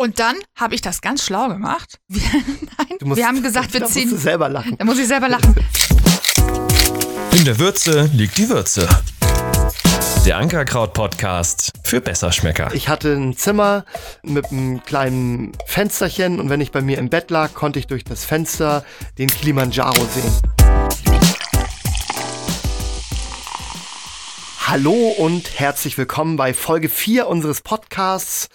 Und dann habe ich das ganz schlau gemacht. Wir, nein, Du musst- wir haben gesagt, wir da musst ziehen. du selber lachen. Da muss ich selber lachen. In der Würze liegt die Würze. Der Ankerkraut-Podcast für Besserschmecker. Ich hatte ein Zimmer mit einem kleinen Fensterchen und wenn ich bei mir im Bett lag, konnte ich durch das Fenster den Kilimanjaro sehen. Hallo und herzlich willkommen bei Folge 4 unseres Podcasts.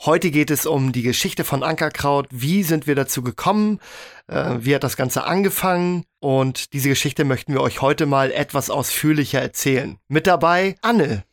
Heute geht es um die Geschichte von Ankerkraut. Wie sind wir dazu gekommen? Äh, wie hat das Ganze angefangen? Und diese Geschichte möchten wir euch heute mal etwas ausführlicher erzählen. Mit dabei Anne.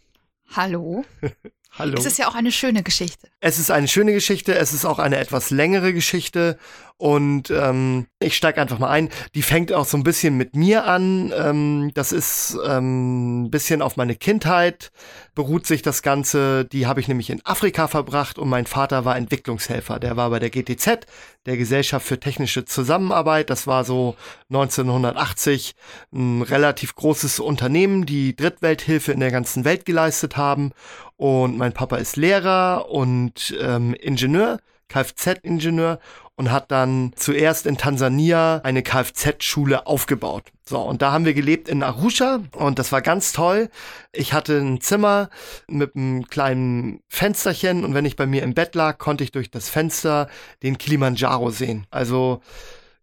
Hallo. Hallo. Es ist ja auch eine schöne Geschichte. Es ist eine schöne Geschichte, es ist auch eine etwas längere Geschichte und ähm, ich steige einfach mal ein. Die fängt auch so ein bisschen mit mir an. Ähm, das ist ähm, ein bisschen auf meine Kindheit beruht sich das Ganze. Die habe ich nämlich in Afrika verbracht und mein Vater war Entwicklungshelfer. Der war bei der GTZ, der Gesellschaft für technische Zusammenarbeit. Das war so 1980 ein relativ großes Unternehmen, die Drittwelthilfe in der ganzen Welt geleistet haben. Und mein Papa ist Lehrer und ähm, Ingenieur, Kfz-Ingenieur und hat dann zuerst in Tansania eine Kfz-Schule aufgebaut. So, und da haben wir gelebt in Arusha und das war ganz toll. Ich hatte ein Zimmer mit einem kleinen Fensterchen und wenn ich bei mir im Bett lag, konnte ich durch das Fenster den Kilimanjaro sehen. Also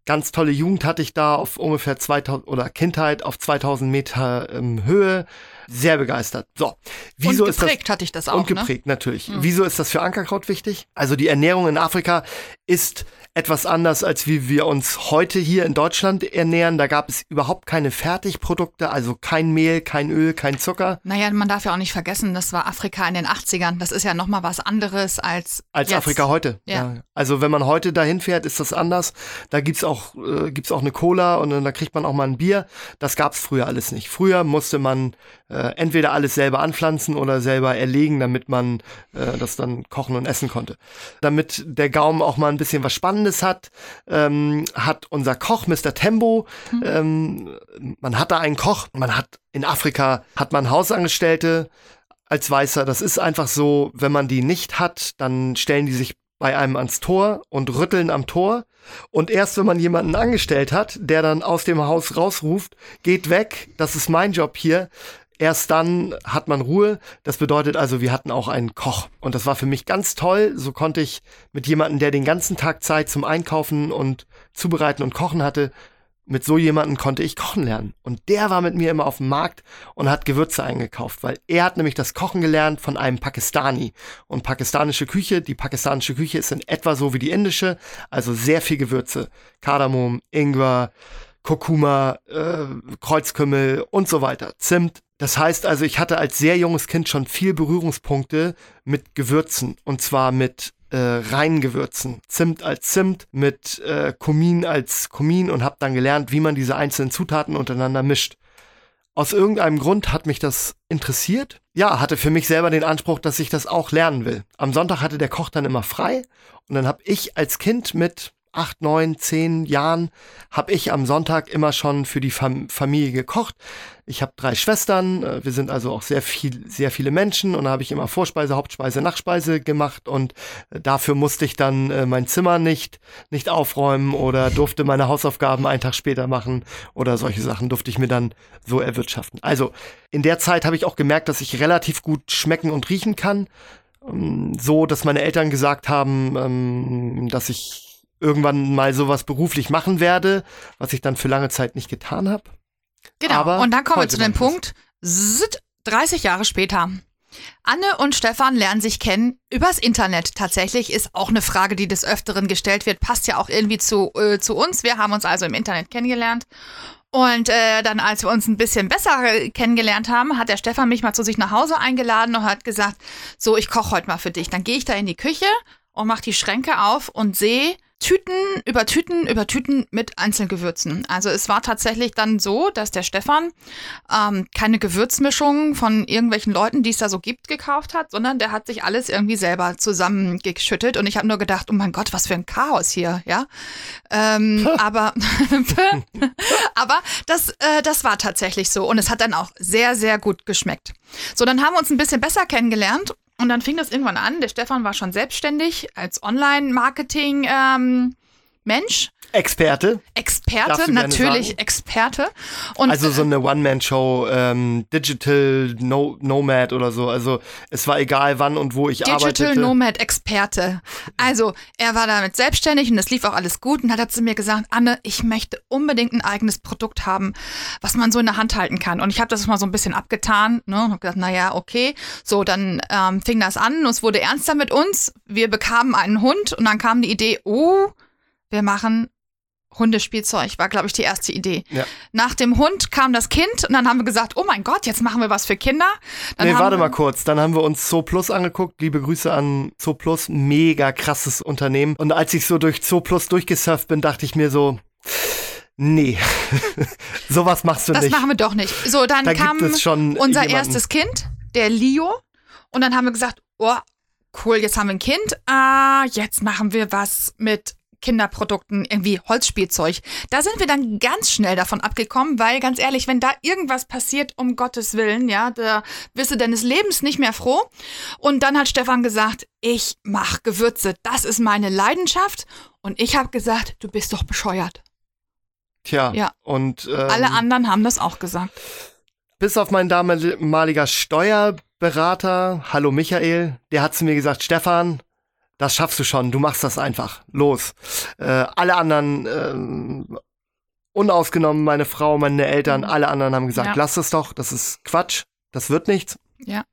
ganz tolle Jugend hatte ich da auf ungefähr 2000 oder Kindheit auf 2000 Meter ähm, Höhe. Sehr begeistert. So, wieso und ist das? geprägt hatte ich das auch. Und Ne? geprägt, natürlich. Wieso ist das für Ankerkraut wichtig? Also die Ernährung in Afrika ist etwas anders, als wie wir uns heute hier in Deutschland ernähren. Da gab es überhaupt keine Fertigprodukte, also kein Mehl, kein Öl, kein Zucker. Naja, man darf ja auch nicht vergessen, das war Afrika in den 80ern. Das ist ja nochmal was anderes als. Als jetzt. Afrika heute. Ja. Also wenn man heute dahin fährt, ist das anders. Da gibt's auch, äh, gibt's auch eine Cola und dann da kriegt man auch mal ein Bier. Das gab's früher alles nicht. Früher musste man äh, entweder alles selber anpflanzen oder selber erlegen, damit man äh, das dann kochen und essen konnte. Damit der Gaumen auch mal ein bisschen was Spannendes hat, ähm, hat unser Koch, Mr. Tembo, ähm, man hat da einen Koch, man hat in Afrika hat man Hausangestellte, als Weißer. Das ist einfach so, wenn man die nicht hat, dann stellen die sich bei einem ans Tor und rütteln am Tor. Und erst wenn man jemanden angestellt hat, der dann aus dem Haus rausruft, geht weg, das ist mein Job hier, erst dann hat man Ruhe. Das bedeutet also, wir hatten auch einen Koch. Und das war für mich ganz toll. So konnte ich mit jemandem, der den ganzen Tag Zeit zum Einkaufen und Zubereiten und Kochen hatte, mit so jemandem konnte ich kochen lernen. Und der war mit mir immer auf dem Markt und hat Gewürze eingekauft, weil er hat nämlich das Kochen gelernt von einem Pakistani. Und pakistanische Küche, die pakistanische Küche ist in etwa so wie die indische, also sehr viel Gewürze. Kardamom, Ingwer, Kurkuma, äh, Kreuzkümmel und so weiter. Zimt. Das heißt also, ich hatte als sehr junges Kind schon viel Berührungspunkte mit Gewürzen. Und zwar mit äh, reinen Gewürzen. Zimt als Zimt, mit äh, Kumin als Kumin und habe dann gelernt, wie man diese einzelnen Zutaten untereinander mischt. Aus irgendeinem Grund hat mich das interessiert. Ja, hatte für mich selber den Anspruch, dass ich das auch lernen will. Am Sonntag hatte der Koch dann immer frei und dann habe ich als Kind mit acht, neun, zehn Jahren habe ich am Sonntag immer schon für die Fam Familie gekocht. Ich habe drei Schwestern, äh, wir sind also auch sehr viel, sehr viele Menschen und da habe ich immer Vorspeise, Hauptspeise, Nachspeise gemacht und äh, dafür musste ich dann äh, mein Zimmer nicht nicht aufräumen oder durfte meine Hausaufgaben einen Tag später machen oder solche Sachen durfte ich mir dann so erwirtschaften. Also in der Zeit habe ich auch gemerkt, dass ich relativ gut schmecken und riechen kann, Ähm, so dass meine Eltern gesagt haben, ähm, dass ich irgendwann mal sowas beruflich machen werde, was ich dann für lange Zeit nicht getan habe. Genau. Aber und dann kommen wir zu dem. Punkt. Zzt, 30 Jahre später. Anne und Stefan lernen sich kennen übers Internet. Tatsächlich ist auch eine Frage, die des Öfteren gestellt wird. Passt ja auch irgendwie zu, äh, zu uns. Wir haben uns also im Internet kennengelernt. Und äh, dann, als wir uns ein bisschen besser äh, kennengelernt haben, hat der Stefan mich mal zu sich nach Hause eingeladen und hat gesagt, so, ich koche heute mal für dich. Dann gehe ich da in die Küche und mache die Schränke auf und sehe Tüten über Tüten über Tüten mit Einzelgewürzen. Also es war tatsächlich dann so, dass der Stefan ähm, keine Gewürzmischung von irgendwelchen Leuten, die es da so gibt, gekauft hat, sondern der hat sich alles irgendwie selber zusammengeschüttet. Und ich habe nur gedacht, oh mein Gott, was für ein Chaos hier, ja. Ähm, aber aber das, äh, das war tatsächlich so. Und es hat dann auch sehr, sehr gut geschmeckt. So, dann haben wir uns ein bisschen besser kennengelernt. Und dann fing das irgendwann an. Der Stefan war schon selbstständig als Online-Marketing-Mensch. Ähm, Experte. Experte, natürlich Experte. Und also so eine One-Man-Show, ähm, Digital no Nomad oder so. Also es war egal, wann und wo ich Digital arbeitete. Digital Nomad Experte. Also er war damit selbstständig und es lief auch alles gut. Und dann hat zu mir gesagt, Anne, ich möchte unbedingt ein eigenes Produkt haben, was man so in der Hand halten kann. Und ich habe das mal so ein bisschen abgetan. Ne? Und habe gesagt, naja, okay. So, dann ähm, fing das an und es wurde ernster mit uns. Wir bekamen einen Hund und dann kam die Idee, oh, wir machen Hundespielzeug war, glaube ich, die erste Idee. Ja. Nach dem Hund kam das Kind und dann haben wir gesagt, oh mein Gott, jetzt machen wir was für Kinder. Dann nee, warte mal kurz. Dann haben wir uns Zooplus angeguckt. Liebe Grüße an Zooplus. Mega krasses Unternehmen. Und als ich so durch Zooplus durchgesurft bin, dachte ich mir so, nee, sowas machst du das nicht. Das machen wir doch nicht. So, dann da kam unser jemanden. erstes Kind, der Leo. Und dann haben wir gesagt, oh, cool, jetzt haben wir ein Kind. Ah, jetzt machen wir was mit Kinderprodukten, irgendwie Holzspielzeug. Da sind wir dann ganz schnell davon abgekommen, weil ganz ehrlich, wenn da irgendwas passiert, um Gottes Willen, ja, da bist du deines Lebens nicht mehr froh. Und dann hat Stefan gesagt, ich mach Gewürze, das ist meine Leidenschaft. Und ich habe gesagt, du bist doch bescheuert. Tja, ja. und ähm, alle anderen haben das auch gesagt. Bis auf mein damaliger Steuerberater, hallo Michael, der hat zu mir gesagt, Stefan, das schaffst du schon, du machst das einfach. Los. Äh, alle anderen, äh, unausgenommen meine Frau, meine Eltern, mhm. alle anderen haben gesagt, ja. lass es doch, das ist Quatsch, das wird nichts. Ja.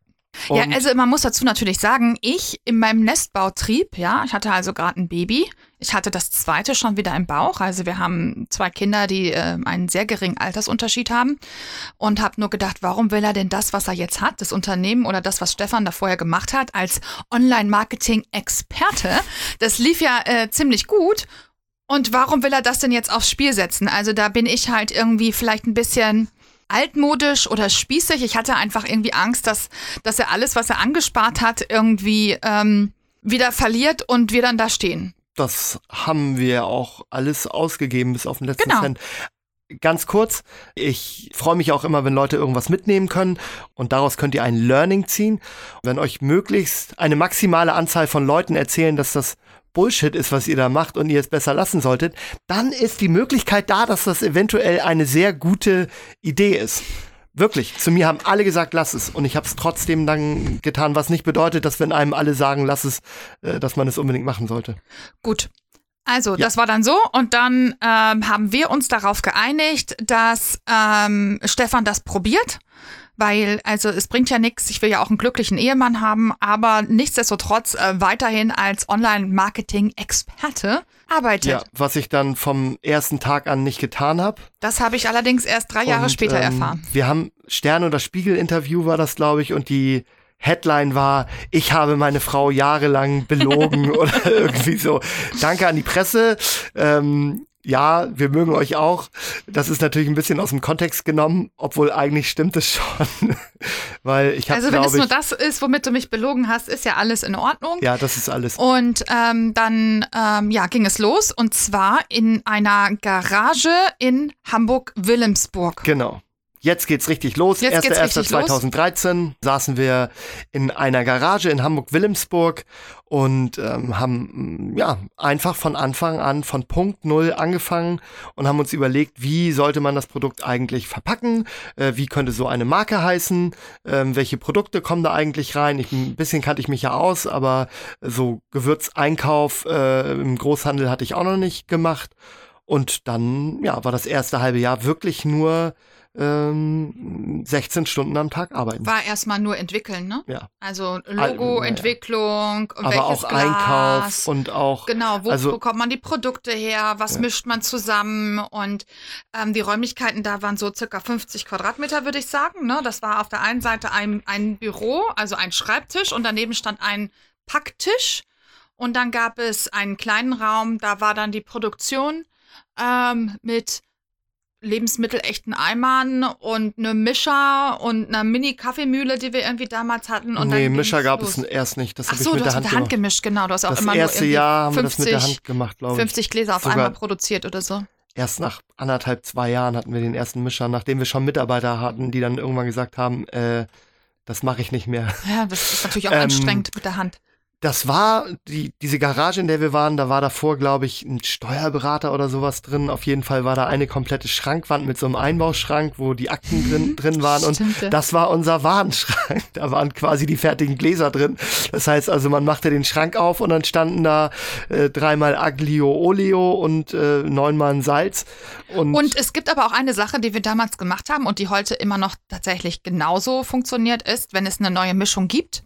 Und ja, also man muss dazu natürlich sagen, ich in meinem Nestbautrieb, ja, ich hatte also gerade ein Baby. Ich hatte das zweite schon wieder im Bauch. Also wir haben zwei Kinder, die äh, einen sehr geringen Altersunterschied haben. Und habe nur gedacht, warum will er denn das, was er jetzt hat, das Unternehmen oder das, was Stefan da vorher gemacht hat, als Online-Marketing-Experte? Das lief ja äh, ziemlich gut. Und warum will er das denn jetzt aufs Spiel setzen? Also da bin ich halt irgendwie vielleicht ein bisschen altmodisch oder spießig. Ich hatte einfach irgendwie Angst, dass, dass er alles, was er angespart hat, irgendwie ähm, wieder verliert und wir dann da stehen. Das haben wir auch alles ausgegeben bis auf den letzten genau. Cent. Ganz kurz, ich freue mich auch immer, wenn Leute irgendwas mitnehmen können und daraus könnt ihr ein Learning ziehen. Wenn euch möglichst eine maximale Anzahl von Leuten erzählen, dass das Bullshit ist, was ihr da macht und ihr es besser lassen solltet, dann ist die Möglichkeit da, dass das eventuell eine sehr gute Idee ist. Wirklich, zu mir haben alle gesagt, lass es. Und ich habe es trotzdem dann getan, was nicht bedeutet, dass wenn einem alle sagen, lass es, äh, dass man es unbedingt machen sollte. Gut. Also, ja. das war dann so und dann ähm, haben wir uns darauf geeinigt, dass ähm, Stefan das probiert weil also es bringt ja nichts, ich will ja auch einen glücklichen Ehemann haben, aber nichtsdestotrotz äh, weiterhin als Online-Marketing-Experte arbeitet. Ja, was ich dann vom ersten Tag an nicht getan habe. Das habe ich allerdings erst drei Jahre und, später ähm, erfahren. Wir haben Stern- oder Spiegel-Interview war das, glaube ich, und die Headline war, ich habe meine Frau jahrelang belogen oder irgendwie so. Danke an die Presse. Ähm, ja, wir mögen euch auch. Das ist natürlich ein bisschen aus dem Kontext genommen, obwohl eigentlich stimmt es schon. Weil ich habe Also wenn es nur das ist, womit du mich belogen hast, ist ja alles in Ordnung. Ja, das ist alles. Und ähm, dann ähm, ja, ging es los und zwar in einer Garage in Hamburg-Wilhelmsburg. Genau. Jetzt geht's richtig los. 1.1.2013 saßen wir in einer Garage in Hamburg-Wilhelmsburg und ähm, haben ja einfach von Anfang an von Punkt Null angefangen und haben uns überlegt, wie sollte man das Produkt eigentlich verpacken, äh, wie könnte so eine Marke heißen, äh, welche Produkte kommen da eigentlich rein. Ich, ein bisschen kannte ich mich ja aus, aber so Gewürzeinkauf äh, im Großhandel hatte ich auch noch nicht gemacht. Und dann ja war das erste halbe Jahr wirklich nur ähm, 16 Stunden am Tag arbeiten. War erstmal nur entwickeln, ne? Ja. Also Logo-Entwicklung, ja. aber auch Glas, Einkauf und auch. Genau, wo also, bekommt man die Produkte her, was ja. mischt man zusammen und ähm, die Räumlichkeiten da waren so circa 50 Quadratmeter, würde ich sagen. Ne? Das war auf der einen Seite ein, ein Büro, also ein Schreibtisch und daneben stand ein Packtisch. Und dann gab es einen kleinen Raum, da war dann die Produktion ähm, mit lebensmittelechten Eimern und eine Mischer und eine Mini-Kaffeemühle, die wir irgendwie damals hatten. Und nee, Mischer gab los. es erst nicht. Das Ach so, ich mit du der hast mit der Hand gemischt, genau. Du hast auch das immer erste nur Jahr haben 50, wir das mit der Hand gemacht, glaube ich. 50 Gläser auf Sogar einmal produziert oder so. Erst nach anderthalb, zwei Jahren hatten wir den ersten Mischer, nachdem wir schon Mitarbeiter hatten, die dann irgendwann gesagt haben, äh, Das mache ich nicht mehr. Ja, das ist natürlich auch Ähm, anstrengend mit der Hand. Das war die, diese Garage, in der wir waren, da war davor, glaube ich, ein Steuerberater oder sowas drin. Auf jeden Fall war da eine komplette Schrankwand mit so einem Einbauschrank, wo die Akten drin, drin waren. Und Stimmt, ja. das war unser Warenschrank. Da waren quasi die fertigen Gläser drin. Das heißt also, man machte den Schrank auf und dann standen da äh, dreimal Aglio Oleo und äh, neunmal ein Salz. Und, Und es gibt aber auch eine Sache, die wir damals gemacht haben und die heute immer noch tatsächlich genauso funktioniert ist, wenn es eine neue Mischung gibt,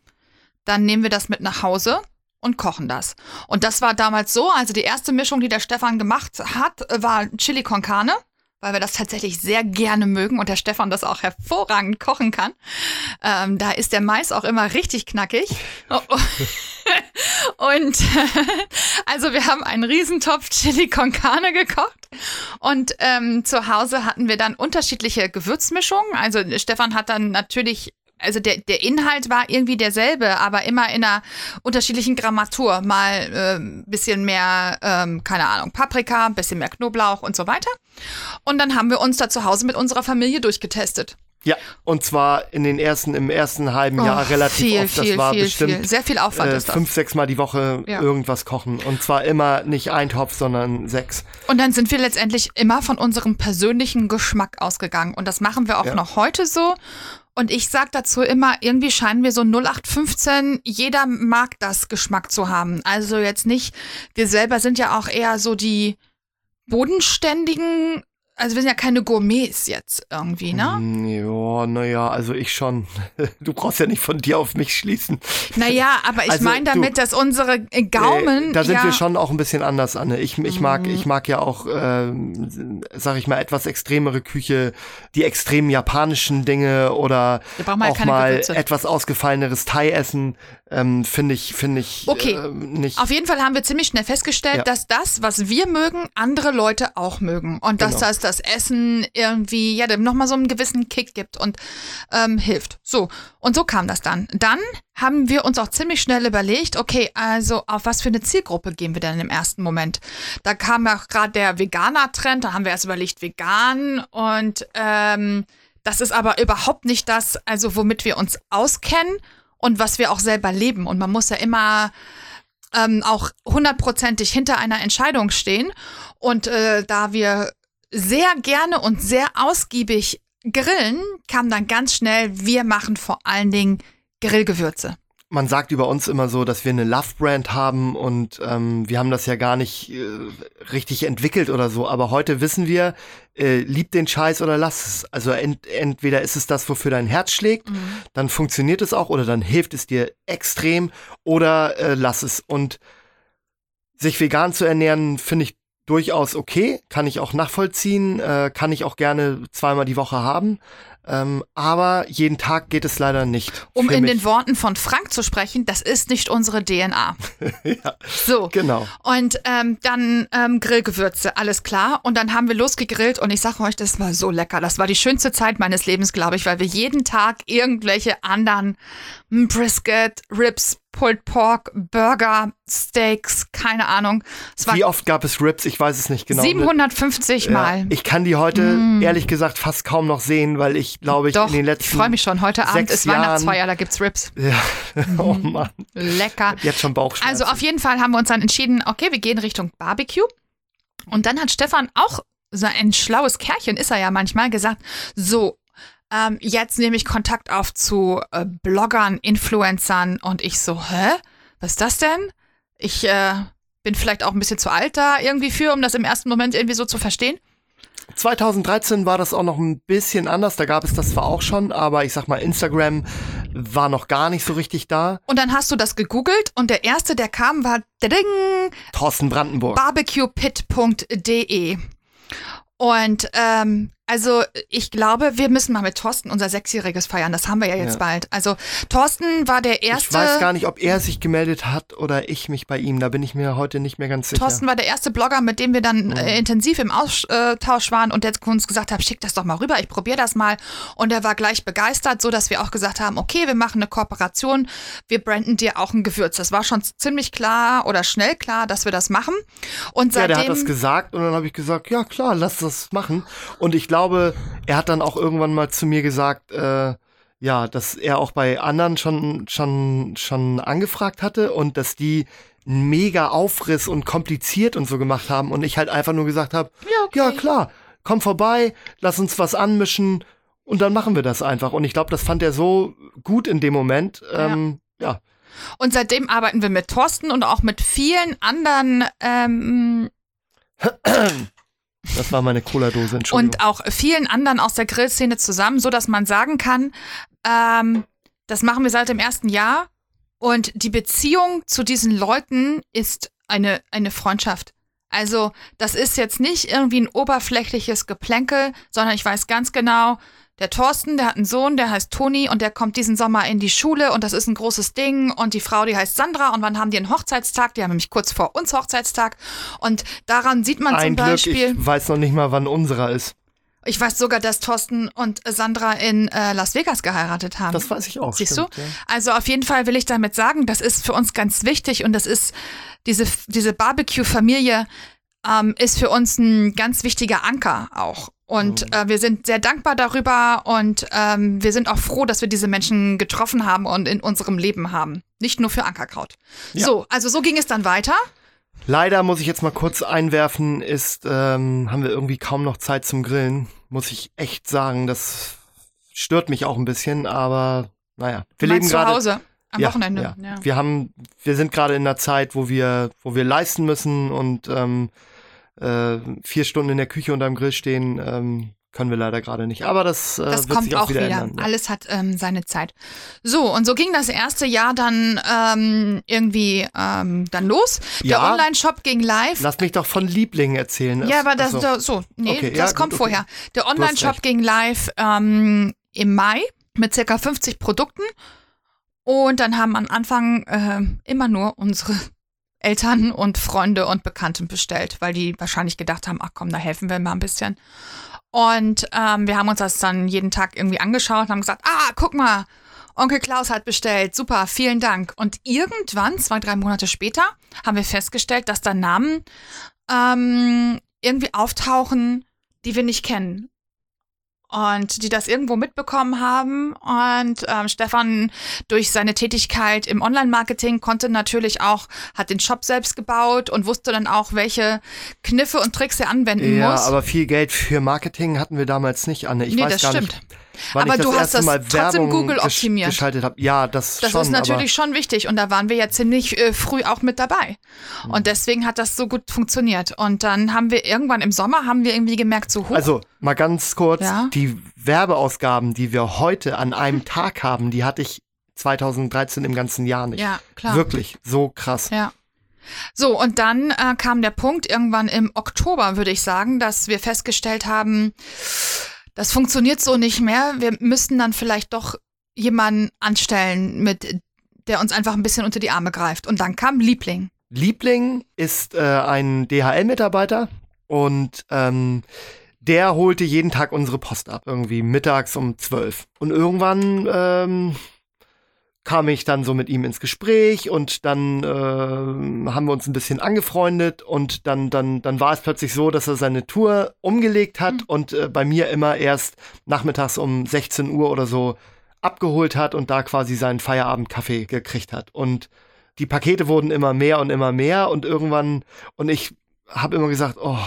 dann nehmen wir das mit nach Hause und kochen das. Und das war damals so, also die erste Mischung, die der Stefan gemacht hat, war Chili con Carne, weil wir das tatsächlich sehr gerne mögen und der Stefan das auch hervorragend kochen kann. Ähm, da ist der Mais auch immer richtig knackig. Oh, oh. Und also wir haben einen Riesentopf Chili con Carne gekocht und ähm, zu Hause hatten wir dann unterschiedliche Gewürzmischungen. Also Stefan hat dann natürlich also der, der Inhalt war irgendwie derselbe, aber immer in einer unterschiedlichen Grammatur. Mal äh, ein bisschen mehr, ähm, keine Ahnung, Paprika, ein bisschen mehr Knoblauch und so weiter. Und dann haben wir uns da zu Hause mit unserer Familie durchgetestet. ja, und zwar in den ersten, im ersten halben Jahr Oh, relativ viel, oft. Das viel, war viel, bestimmt viel. Sehr viel Aufwand äh, ist das. fünf, sechs Mal die Woche Ja. irgendwas kochen. Und zwar immer nicht ein Topf, sondern sechs. Und dann sind wir letztendlich immer von unserem persönlichen Geschmack ausgegangen. Und das machen wir auch Ja. noch heute so. Und ich sag dazu immer, irgendwie scheinen wir so 0815, jeder mag das Geschmack zu haben. Also jetzt nicht, wir selber sind ja auch eher so die bodenständigen, also wir sind ja keine Gourmets jetzt irgendwie, ne? Mm, Ja, naja, also ich schon. Du brauchst ja nicht von dir auf mich schließen. Naja, aber ich Also, meine du- damit, dass unsere äh, Gaumen. Äh, da sind ja, Mhm. wir schon auch ein bisschen anders, Anne. Ich, ich mag, ich mag ja auch, ähm, sag ich mal, etwas extremere Küche, die extremen japanischen Dinge oder auch mal Gewürze. etwas ausgefalleneres Thai-Essen, ähm, finde ich, finde ich Okay. äh, nicht. Auf jeden Fall haben wir ziemlich schnell festgestellt, Ja. dass das, was wir mögen, andere Leute auch mögen. Und dass Genau. das das Essen irgendwie, ja, dem nochmal so einen gewissen Kick gibt und ähm, hilft. So. Und so kam das dann. Dann haben wir uns auch ziemlich schnell überlegt, okay, also auf was für eine Zielgruppe gehen wir denn im ersten Moment? Da kam ja auch gerade der Veganer-Trend, da haben wir erst überlegt, vegan und ähm, das ist aber überhaupt nicht das, also womit wir uns auskennen und was wir auch selber leben. Und man muss ja immer ähm, auch hundertprozentig hinter einer Entscheidung stehen. Und äh, da wir sehr gerne und sehr ausgiebig grillen, kam dann ganz schnell, wir machen vor allen Dingen Grillgewürze. Man sagt über uns immer so, dass wir eine Love-Brand haben und ähm, wir haben das ja gar nicht äh, richtig entwickelt oder so. Aber heute wissen wir, äh, lieb den Scheiß oder lass es. Also ent entweder ist es das, wofür dein Herz schlägt, dann funktioniert es auch oder dann hilft es dir extrem oder äh, lass es. Und sich vegan zu ernähren, finde ich durchaus okay, kann ich auch nachvollziehen, äh, kann ich auch gerne zweimal die Woche haben. Ähm, aber jeden Tag geht es leider nicht. Um in mich. den Worten von Frank zu sprechen, das ist nicht unsere DNA. So. Genau. Und ähm, dann ähm, Grillgewürze, alles klar. Und dann haben wir losgegrillt und ich sage euch, das war so lecker. Das war die schönste Zeit meines Lebens, glaube ich, weil wir jeden Tag irgendwelche anderen hm, Brisket, Ribs, Pulled Pork, Burger, Steaks, keine Ahnung. Es Wie oft gab es Rips? Ich weiß es nicht genau. 750 Ja, Mal. Ich kann die heute ehrlich gesagt fast kaum noch sehen, weil ich glaube ich Doch, in den ich letzten freue mich schon. Heute Abend ist Jahren- Weihnachtsfeier, da gibt's Ribs. Ja. oh Mann, Lecker. jetzt schon Bauchschmerzen. Also auf jeden Fall haben wir uns dann entschieden, okay, wir gehen Richtung Barbecue. Und dann hat Stefan auch so ein schlaues Kerlchen, ist er ja manchmal, gesagt, so, ähm, jetzt nehme ich Kontakt auf zu äh, Bloggern, Influencern und ich so, hä? Was ist das denn? Ich äh, bin vielleicht auch ein bisschen zu alt da irgendwie für, um das im ersten Moment irgendwie so zu verstehen. 2013 war das auch noch ein bisschen anders. Da gab es das zwar auch schon, aber ich sag mal, Instagram war noch gar nicht so richtig da. Und dann hast du das gegoogelt und der erste, der kam, war ding, Thorsten Brandenburg. barbecuepit.de. Und ähm, also ich glaube, wir müssen mal mit Thorsten unser Sechsjähriges feiern. Das haben wir ja jetzt Ja. bald. Also Thorsten war der erste. ich weiß gar nicht, ob er sich gemeldet hat oder ich mich bei ihm. Da bin ich mir heute nicht mehr ganz sicher. Thorsten war der erste Blogger, mit dem wir dann äh, intensiv im Austausch waren und der uns gesagt hat, schick das doch mal rüber, ich probiere das mal. Und er war gleich begeistert, so dass wir auch gesagt haben, okay, wir machen eine Kooperation, wir branden dir auch ein Gewürz. Das war schon ziemlich klar oder schnell klar, dass wir das machen. Und ja, seitdem der hat das gesagt und dann habe ich gesagt, ja klar, lass das machen. Und ich glaube, er hat dann auch irgendwann mal zu mir gesagt, äh, ja, dass er auch bei anderen schon, schon, schon angefragt hatte und dass die einen mega Aufriss und kompliziert und so gemacht haben und ich halt einfach nur gesagt habe, Ja, okay. ja klar, komm vorbei, lass uns was anmischen und dann machen wir das einfach. Und ich glaube, das fand er so gut in dem Moment. Ähm, ja. Und seitdem arbeiten wir mit Thorsten und auch mit vielen anderen ähm, Das war meine Cola-Dose, Entschuldigung. und auch vielen anderen aus der Grillszene zusammen, so dass man sagen kann, ähm, das machen wir seit dem ersten Jahr und die Beziehung zu diesen Leuten ist eine, eine Freundschaft. Also das ist jetzt nicht irgendwie ein oberflächliches Geplänkel, sondern ich weiß ganz genau, der Thorsten, der hat einen Sohn, der heißt Toni und der kommt diesen Sommer in die Schule und das ist ein großes Ding und die Frau, die heißt Sandra und wann haben die einen Hochzeitstag? Die haben nämlich kurz vor uns Hochzeitstag und daran sieht man Ein zum Glück, Beispiel. ich weiß noch nicht mal, wann unserer ist. Ich weiß sogar, dass Thorsten und Sandra in äh, Las Vegas geheiratet haben. Das weiß ich auch. Siehst stimmt, du? Ja. Also auf jeden Fall will ich damit sagen, das ist für uns ganz wichtig und das ist diese, diese Barbecue-Familie ähm, ist für uns ein ganz wichtiger Anker auch. Und äh, wir sind sehr dankbar darüber und ähm, wir sind auch froh, dass wir diese Menschen getroffen haben und in unserem Leben haben. Nicht nur für Ankerkraut. Ja. So, also so ging es dann weiter. Leider muss ich jetzt mal kurz einwerfen, ist, ähm, haben wir irgendwie kaum noch Zeit zum Grillen. Muss ich echt sagen, das stört mich auch ein bisschen, aber naja. Wir leben zu gerade. Hause am ja, Wochenende. Ja. Wir haben, wir sind gerade in einer Zeit, wo wir, wo wir leisten müssen und ähm, äh, vier Stunden in der Küche unterm Grill stehen, ähm, können wir leider gerade nicht. Aber das, äh, Das kommt auch, auch wieder, wieder. ändern. Ja. Alles hat ähm, seine Zeit. So, und so ging das erste Jahr dann ähm, irgendwie ähm, dann los. Der Ja. Online-Shop ging live. Lass mich doch von Lieblingen erzählen. ja, aber das da, so, nee, Okay, das ja, kommt gut, okay. vorher. Der hast Online-Shop ging live ähm, im Mai mit circa 50 Produkten. Und dann haben am Anfang ähm, immer nur unsere Eltern und Freunde und Bekannten bestellt, weil die wahrscheinlich gedacht haben, ach komm, da helfen wir mal ein bisschen. Und ähm, wir haben uns das dann jeden Tag irgendwie angeschaut und haben gesagt, ah, guck mal, Onkel Klaus hat bestellt, super, vielen Dank. Und irgendwann, zwei, drei Monate später, haben wir festgestellt, dass da Namen ähm, irgendwie auftauchen, die wir nicht kennen. Und die das irgendwo mitbekommen haben. Und ähm, Stefan durch seine Tätigkeit im Online-Marketing konnte natürlich auch, hat den Shop selbst gebaut und wusste dann auch, welche Kniffe und Tricks er anwenden Ja, muss. aber viel Geld für Marketing hatten wir damals nicht, Anne. Ich Nee, weiß das gar stimmt. nicht, wann Aber ich das du hast erste das Mal trotzdem Werbung Google optimiert. geschaltet habe. Ja, das, Das schon, ist natürlich schon wichtig und da waren wir ja ziemlich äh, früh auch mit dabei. Und deswegen hat das so gut funktioniert. Und dann haben wir irgendwann im Sommer haben wir irgendwie gemerkt, so hoch. also mal ganz kurz, Ja. die Werbeausgaben, die wir heute an einem Tag haben, die hatte ich 2013 im ganzen Jahr nicht. ja, klar. Wirklich, so krass. Ja. So, und dann äh, kam der Punkt irgendwann im Oktober, würde ich sagen, dass wir festgestellt haben, das funktioniert so nicht mehr. Wir müssten dann vielleicht doch jemanden anstellen, mit der uns einfach ein bisschen unter die Arme greift. Und dann kam Liebling. Liebling ist äh, ein DHL-Mitarbeiter und ähm, der holte jeden Tag unsere Post ab, irgendwie mittags um 12. Und irgendwann ähm, kam ich dann so mit ihm ins Gespräch und dann äh, haben wir uns ein bisschen angefreundet und dann, dann, dann war es plötzlich so, dass er seine Tour umgelegt hat Mhm. und äh, bei mir immer erst nachmittags um 16 Uhr oder so abgeholt hat und da quasi seinen Feierabendkaffee gekriegt hat. Und die Pakete wurden immer mehr und immer mehr und irgendwann, und ich habe immer gesagt, oh,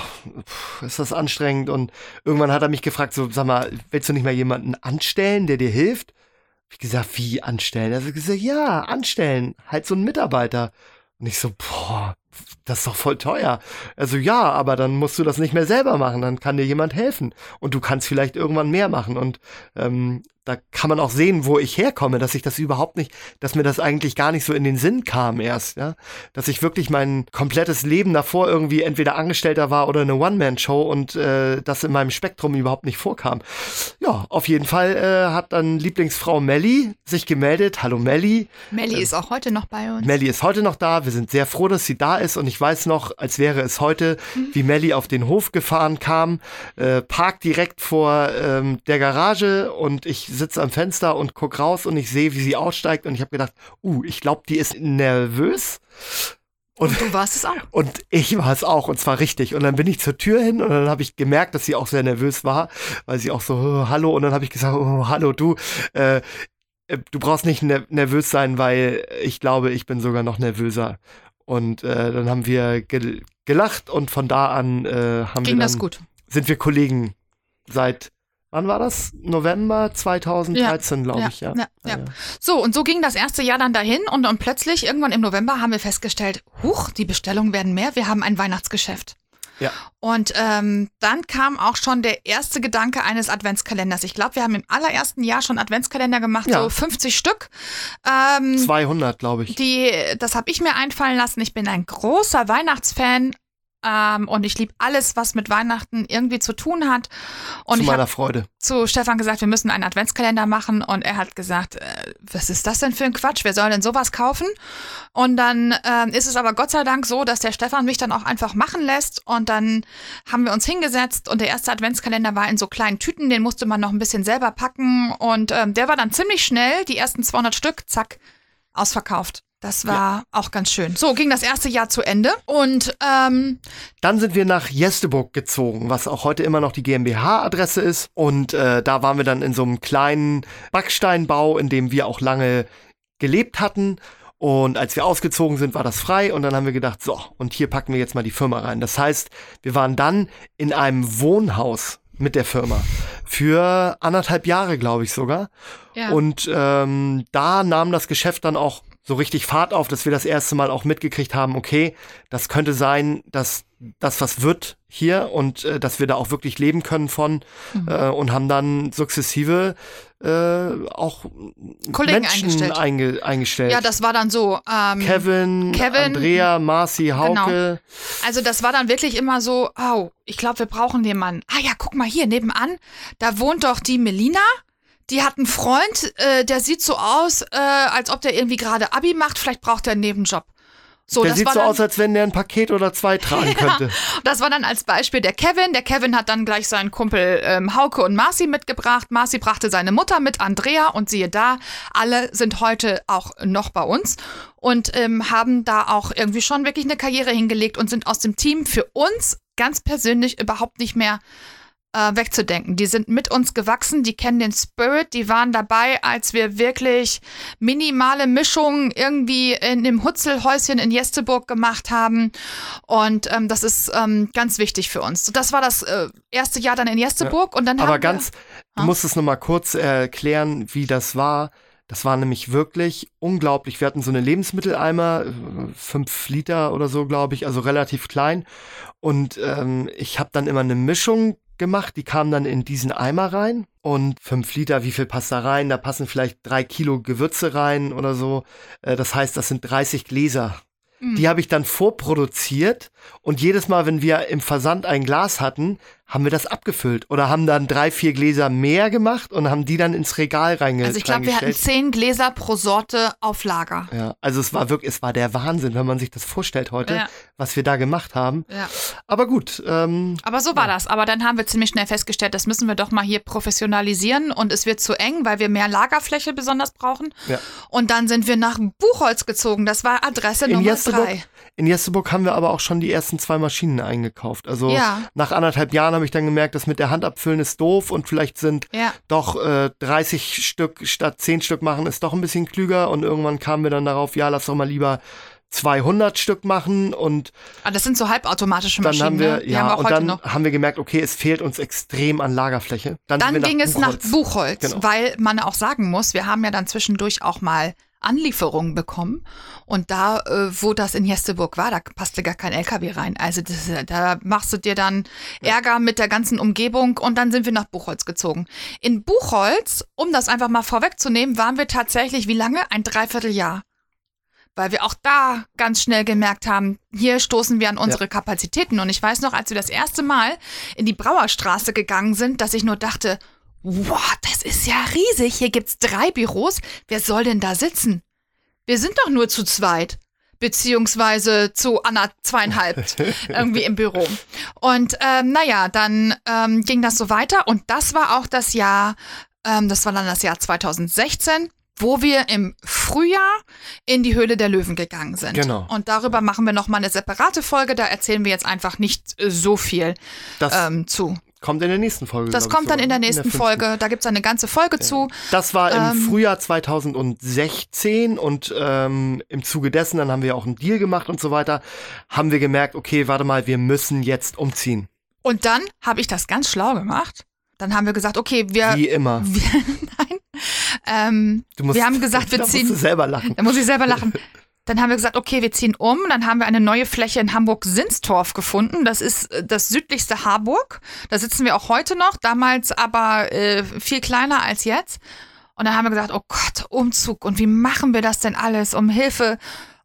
pff, ist das anstrengend und irgendwann hat er mich gefragt, so, sag mal, willst du nicht mal jemanden anstellen, der dir hilft? Ich gesagt, wie anstellen? Er hat gesagt, ja, anstellen, halt so einen Mitarbeiter. Und ich so, boah, das ist doch voll teuer. Also ja, aber dann musst du das nicht mehr selber machen, dann kann dir jemand helfen und du kannst vielleicht irgendwann mehr machen und ähm, da kann man auch sehen, wo ich herkomme, dass ich das überhaupt nicht, dass mir das eigentlich gar nicht so in den Sinn kam erst, ja, dass ich wirklich mein komplettes Leben davor irgendwie entweder Angestellter war oder eine One-Man-Show und äh, das in meinem Spektrum überhaupt nicht vorkam. Ja, auf jeden Fall äh, hat dann Lieblingsfrau Melli sich gemeldet. Hallo Melli. Melli ist auch heute noch bei uns. Melli ist heute noch da. Wir sind sehr froh, dass sie da ist. Und ich weiß noch, als wäre es heute, wie Melli auf den Hof gefahren kam, äh, parkt direkt vor ähm, der Garage und ich sitze am Fenster und guck raus und ich sehe, wie sie aussteigt. Und ich habe gedacht, uh, ich glaube, die ist nervös. Und, und, du warst es auch. Und ich war es auch, und zwar richtig. Und dann bin ich zur Tür hin und dann habe ich gemerkt, dass sie auch sehr nervös war, weil sie auch so, oh, hallo, und dann habe ich gesagt, oh, hallo, du, äh, äh du brauchst nicht nervös sein, weil ich glaube, ich bin sogar noch nervöser. Und äh, dann haben wir gel gelacht und von da an äh, haben Ging wir dann, sind wir Kollegen seit wann war das? November 2013, ja, glaube ich, ja. Ja, ja. So, und so ging das erste Jahr dann dahin und, und plötzlich, irgendwann im November, haben wir festgestellt, huch, die Bestellungen werden mehr, wir haben ein Weihnachtsgeschäft. Ja. Und ähm, dann kam auch schon der erste Gedanke eines Adventskalenders. Ich glaube, wir haben im allerersten Jahr schon Adventskalender gemacht, ja. so 50 Stück. Ähm, 200, glaube ich. Die, das habe ich mir einfallen lassen. Ich bin ein großer Weihnachtsfan. Ähm, und ich liebe alles, was mit Weihnachten irgendwie zu tun hat. Und zu ich meiner Freude. Zu Stefan gesagt, wir müssen einen Adventskalender machen. Und er hat gesagt, äh, was ist das denn für ein Quatsch? Wer soll denn sowas kaufen? Und dann äh, ist es aber Gott sei Dank so, dass der Stefan mich dann auch einfach machen lässt. Und dann haben wir uns hingesetzt und der erste Adventskalender war in so kleinen Tüten. Den musste man noch ein bisschen selber packen. Und ähm, der war dann ziemlich schnell, die ersten 200 Stück, zack, ausverkauft. Das war ja. auch ganz schön. So ging das erste Jahr zu Ende und ähm, dann sind wir nach Jesteburg gezogen, was auch heute immer noch die GmbH-Adresse ist. Und äh, da waren wir dann in so einem kleinen Backsteinbau, in dem wir auch lange gelebt hatten. Und als wir ausgezogen sind, war das frei und dann haben wir gedacht, so, und hier packen wir jetzt mal die Firma rein. Das heißt, wir waren dann in einem Wohnhaus mit der Firma für anderthalb Jahre, glaube ich sogar. Ja. Und ähm, da nahm das Geschäft dann auch so richtig Fahrt auf, dass wir das erste Mal auch mitgekriegt haben, okay, das könnte sein, dass das was wird hier und äh, dass wir da auch wirklich leben können von mhm. äh, und haben dann sukzessive äh, auch Kollegen Menschen eingestellt. Einge eingestellt. Ja, das war dann so. Ähm, Kevin, Kevin, Andrea, Marci, Hauke. Genau. Also das war dann wirklich immer so, oh, ich glaube, wir brauchen jemanden. Ah ja, guck mal hier nebenan, da wohnt doch die Melina die hat einen Freund, äh, der sieht so aus, äh, als ob der irgendwie gerade Abi macht. Vielleicht braucht er einen Nebenjob. So, der sieht so dann, aus, als wenn der ein Paket oder zwei tragen könnte. ja, das war dann als Beispiel der Kevin. Der Kevin hat dann gleich seinen Kumpel ähm, Hauke und Marci mitgebracht. Marci brachte seine Mutter mit, Andrea, und siehe da, alle sind heute auch noch bei uns und ähm, haben da auch irgendwie schon wirklich eine Karriere hingelegt und sind aus dem Team für uns ganz persönlich überhaupt nicht mehr äh, wegzudenken. Die sind mit uns gewachsen, die kennen den Spirit, die waren dabei, als wir wirklich minimale Mischungen irgendwie in dem Hutzelhäuschen in Jesteburg gemacht haben. Und ähm, das ist ähm, ganz wichtig für uns. Das war das äh, erste Jahr dann in Jesteburg ja, und dann Aber ganz, wir, du musst es nochmal kurz erklären, wie das war. Das war nämlich wirklich unglaublich. Wir hatten so eine Lebensmitteleimer, fünf Liter oder so, glaube ich, also relativ klein. Und ähm, ich habe dann immer eine Mischung gemacht. Die kamen dann in diesen Eimer rein und fünf Liter, wie viel passt da rein? Da passen vielleicht drei Kilo Gewürze rein oder so. Äh, das heißt, das sind 30 Gläser. Mhm. Die habe ich dann vorproduziert und jedes Mal, wenn wir im Versand ein Glas hatten, haben wir das abgefüllt oder haben dann drei, vier Gläser mehr gemacht und haben die dann ins Regal reingestellt. Also ich glaube, wir hatten zehn Gläser pro Sorte auf Lager. Ja, also es war wirklich, es war der Wahnsinn, wenn man sich das vorstellt heute, ja. was wir da gemacht haben. Ja. Aber gut. Ähm, Aber so war ja. das. Aber dann haben wir ziemlich schnell festgestellt, das müssen wir doch mal hier professionalisieren und es wird zu eng, weil wir mehr Lagerfläche besonders brauchen. Ja. Und dann sind wir nach Buchholz gezogen. Das war Adresse in Nummer Jesteburg, drei. In Jesteburg haben wir aber auch schon die ersten zwei Maschinen eingekauft. Also ja. nach anderthalb Jahren habe ich dann gemerkt, dass mit der Hand abfüllen ist doof und vielleicht sind ja. doch äh, 30 Stück statt 10 Stück machen ist doch ein bisschen klüger und irgendwann kamen wir dann darauf, ja, lass doch mal lieber 200 Stück machen und ah, das sind so halbautomatische Maschinen. Dann haben wir, ne? ja, und dann noch. haben wir gemerkt, okay, es fehlt uns extrem an Lagerfläche. Dann, dann ging es nach Buchholz, genau. weil man auch sagen muss, wir haben ja dann zwischendurch auch mal Anlieferungen bekommen. Und da, äh, wo das in Jesteburg war, da passte gar kein LKW rein. Also das, da machst du dir dann Ärger mit der ganzen Umgebung und dann sind wir nach Buchholz gezogen. In Buchholz, um das einfach mal vorwegzunehmen, waren wir tatsächlich wie lange? Ein Dreivierteljahr. Weil wir auch da ganz schnell gemerkt haben, hier stoßen wir an unsere ja. Kapazitäten. Und ich weiß noch, als wir das erste Mal in die Brauerstraße gegangen sind, dass ich nur dachte, Wow, das ist ja riesig. Hier gibt's drei Büros. Wer soll denn da sitzen? Wir sind doch nur zu zweit. Beziehungsweise zu Anna zweieinhalb irgendwie im Büro. Und ähm, naja, dann ähm, ging das so weiter. Und das war auch das Jahr, ähm, das war dann das Jahr 2016. wo wir im Frühjahr in die Höhle der Löwen gegangen sind. Genau. Und darüber machen wir nochmal eine separate Folge. Da erzählen wir jetzt einfach nicht so viel Das ähm, zu. Kommt in der nächsten Folge. Das kommt dann in der nächsten fünften. Folge. Da gibt's eine ganze Folge zu. Das war im Ähm, Frühjahr 2016 und ähm, im Zuge dessen, dann haben wir auch einen Deal gemacht und so weiter, haben wir gemerkt, okay, warte mal, wir müssen jetzt umziehen. Und dann habe ich das ganz schlau gemacht. Dann haben wir gesagt, okay, wir. Wie immer. wir nein. Ähm, Du musst, wir haben gesagt, wir da ziehen. Musst du selber lachen. Da muss ich selber lachen. Dann haben wir gesagt, okay, wir ziehen um. Dann haben wir eine neue Fläche in Hamburg-Sinstorf gefunden. Das ist äh, das südlichste Harburg. Da sitzen wir auch heute noch, damals aber äh, viel kleiner als jetzt. Und dann haben wir gesagt, oh Gott, Umzug. Und wie machen wir das denn alles? Um Hilfe.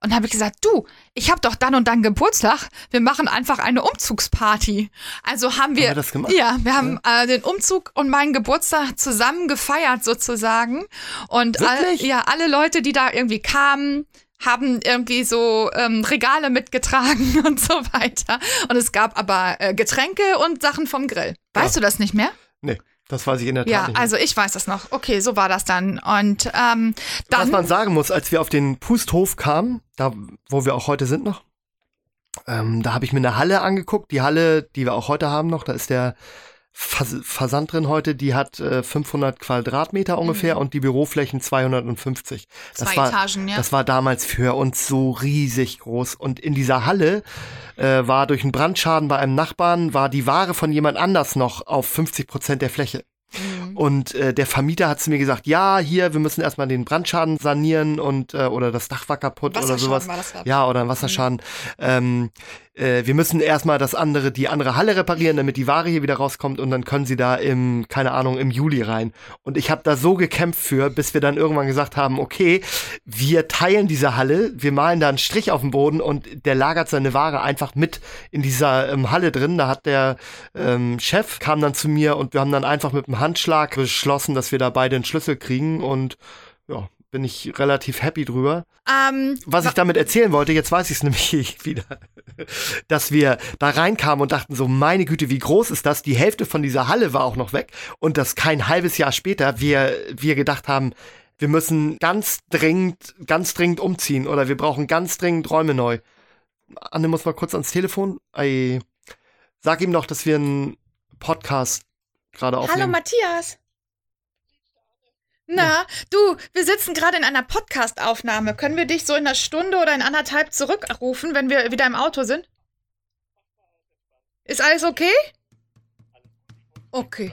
Und dann habe ich gesagt, du, ich habe doch dann und dann Geburtstag. Wir machen einfach eine Umzugsparty. Also haben wir, wir das gemacht? ja, wir haben äh, den Umzug und meinen Geburtstag zusammen gefeiert sozusagen. Und all, ja, alle Leute, die da irgendwie kamen, haben irgendwie so ähm, Regale mitgetragen und so weiter. Und es gab aber äh, Getränke und Sachen vom Grill. Weißt du das nicht mehr? Nee, das weiß ich in der Tat Ja, nicht. mehr. also ich weiß das noch. Okay, so war das dann. Und ähm, Was dann. man sagen muss, als wir auf den Pusthof kamen, da wo wir auch heute sind noch, ähm, da habe ich mir eine Halle angeguckt. Die Halle, die wir auch heute haben noch, da ist der Versand drin heute, die hat äh, 500 Quadratmeter ungefähr und die Büroflächen 250. Das Mhm. Zwei war, Etagen, ja. Das war damals für uns so riesig groß. Und in dieser Halle äh, war durch einen Brandschaden bei einem Nachbarn, war die Ware von jemand anders noch auf 50 Prozent der Fläche. Mhm. Und äh, der Vermieter hat zu mir gesagt, ja, hier, wir müssen erstmal den Brandschaden sanieren und äh, oder das Dach war kaputt oder sowas. war das, ja, oder ein Wasserschaden. Ähm, äh, wir müssen erstmal das andere, die andere Halle reparieren, damit die Ware hier wieder rauskommt und dann können sie da im, keine Ahnung, im Juli rein. Und ich habe da so gekämpft für, bis wir dann irgendwann gesagt haben, okay, wir teilen diese Halle, wir malen da einen Strich auf den Boden und der lagert seine Ware einfach mit in dieser ähm, Halle drin. Da hat der ähm, Chef kam dann zu mir und wir haben dann einfach mit einem Handschlag beschlossen, dass wir da beide einen Schlüssel kriegen und ja, bin ich relativ happy drüber. Ähm, Was ich damit erzählen wollte, jetzt weiß ich es nämlich wieder, dass wir da reinkamen und dachten so, meine Güte, wie groß ist das? Die Hälfte von dieser Halle war auch noch weg und das kein halbes Jahr später wir, wir gedacht haben, wir müssen ganz dringend, ganz dringend umziehen oder wir brauchen ganz dringend Räume neu. Anne muss mal kurz ans Telefon. Ei, sag ihm doch, dass wir einen Podcast gerade Hallo aufnehmen. Matthias. Na, du, wir sitzen gerade in einer Podcast-Aufnahme. Können wir dich so in einer Stunde oder in anderthalb zurückrufen, wenn wir wieder im Auto sind? Ist alles okay? Okay.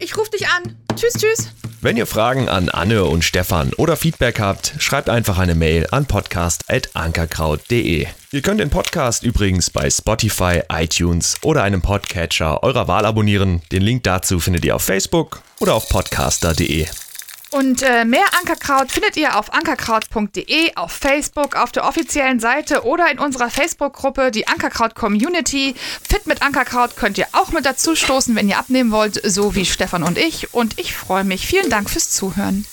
Ich rufe dich an. Tschüss, tschüss. Wenn ihr Fragen an Anne und Stefan oder Feedback habt, schreibt einfach eine Mail an podcast.ankerkraut.de. Ihr könnt den Podcast übrigens bei Spotify, iTunes oder einem Podcatcher eurer Wahl abonnieren. Den Link dazu findet ihr auf Facebook oder auf podcaster.de. Und äh, mehr Ankerkraut findet ihr auf ankerkraut.de, auf Facebook, auf der offiziellen Seite oder in unserer Facebook-Gruppe, die Ankerkraut Community. Fit mit Ankerkraut könnt ihr auch mit dazu stoßen, wenn ihr abnehmen wollt, so wie Stefan und ich. Und ich freue mich. Vielen Dank fürs Zuhören.